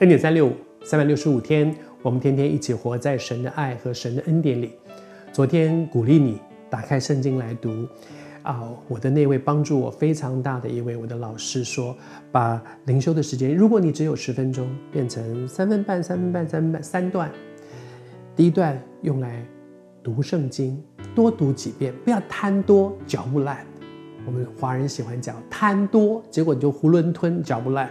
恩典三六五，三百六十五天，我们天天一起活在神的爱和神的恩典里。昨天鼓励你打开圣经来读，啊，我的那位帮助我非常大的一位我的老师说，把灵修的时间，如果你只有十分钟，变成三分半、三分半、三分半三段。第一段用来读圣经，多读几遍，不要贪多嚼不烂。我们华人喜欢讲贪多，结果你就囫囵吞嚼不烂。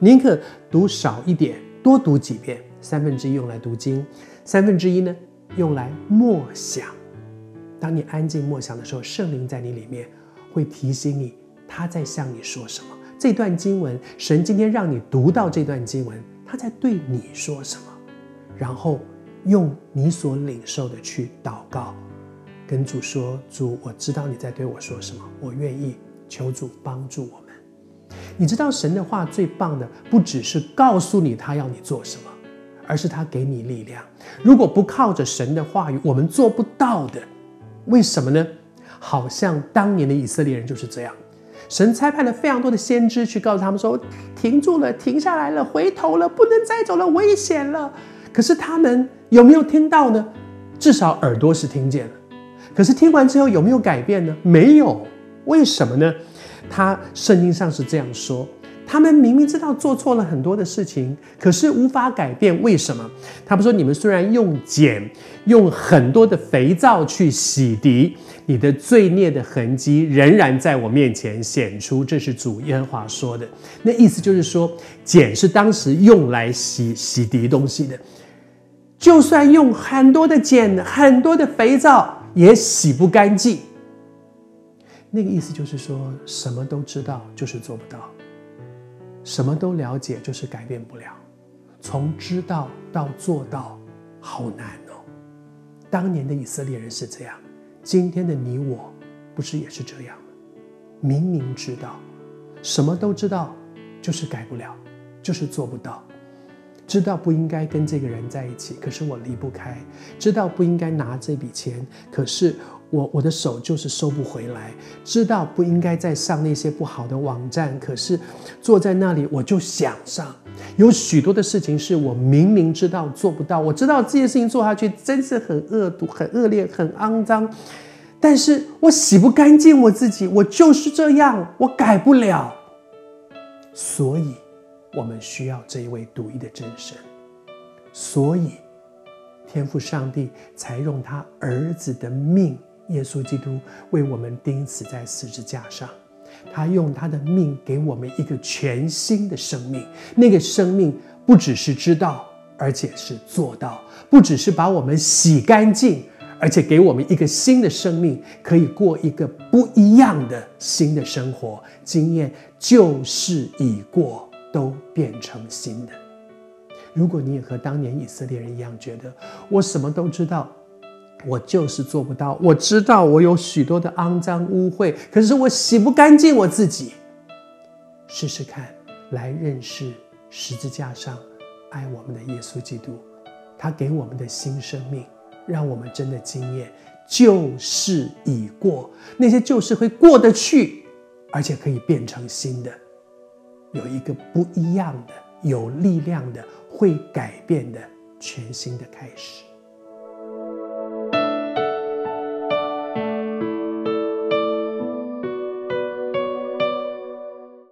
宁可读少一点，多读几遍。三分之一用来读经，三分之一呢用来默想。当你安静默想的时候，圣灵在你里面会提醒你，他在向你说什么。这段经文，神今天让你读到这段经文，他在对你说什么？然后用你所领受的去祷告，跟主说：“主，我知道你在对我说什么，我愿意求主帮助我。”你知道神的话最棒的，不只是告诉你他要你做什么，而是他给你力量。如果不靠着神的话语，我们做不到的。为什么呢？好像当年的以色列人就是这样，神差派了非常多的先知去告诉他们说：停住了，停下来了，回头了，不能再走了，危险了。可是他们有没有听到呢？至少耳朵是听见了。可是听完之后有没有改变呢？没有。为什么呢？他圣经上是这样说：他们明明知道做错了很多的事情，可是无法改变。为什么？他们说：你们虽然用碱、用很多的肥皂去洗涤，你的罪孽的痕迹仍然在我面前显出。这是主耶和华说的。那意思就是说，碱是当时用来洗洗涤东西的，就算用很多的碱、很多的肥皂，也洗不干净。那个意思就是说，什么都知道就是做不到，什么都了解就是改变不了。从知道到做到，好难哦。当年的以色列人是这样，今天的你我，不是也是这样吗？明明知道，什么都知道，就是改不了，就是做不到。知道不应该跟这个人在一起，可是我离不开；知道不应该拿这笔钱，可是。我我的手就是收不回来，知道不应该再上那些不好的网站，可是坐在那里我就想上。有许多的事情是我明明知道做不到，我知道这些事情做下去真是很恶毒、很恶劣、很肮脏，但是我洗不干净我自己，我就是这样，我改不了。所以，我们需要这一位独一的真神。所以，天父上帝才用他儿子的命。耶稣基督为我们钉死在十字架上，他用他的命给我们一个全新的生命。那个生命不只是知道，而且是做到；不只是把我们洗干净，而且给我们一个新的生命，可以过一个不一样的新的生活。经验旧事已过，都变成新的。如果你也和当年以色列人一样，觉得我什么都知道。我就是做不到。我知道我有许多的肮脏污秽，可是我洗不干净我自己。试试看，来认识十字架上爱我们的耶稣基督，他给我们的新生命，让我们真的经验旧事已过，那些旧事会过得去，而且可以变成新的，有一个不一样的、有力量的、会改变的全新的开始。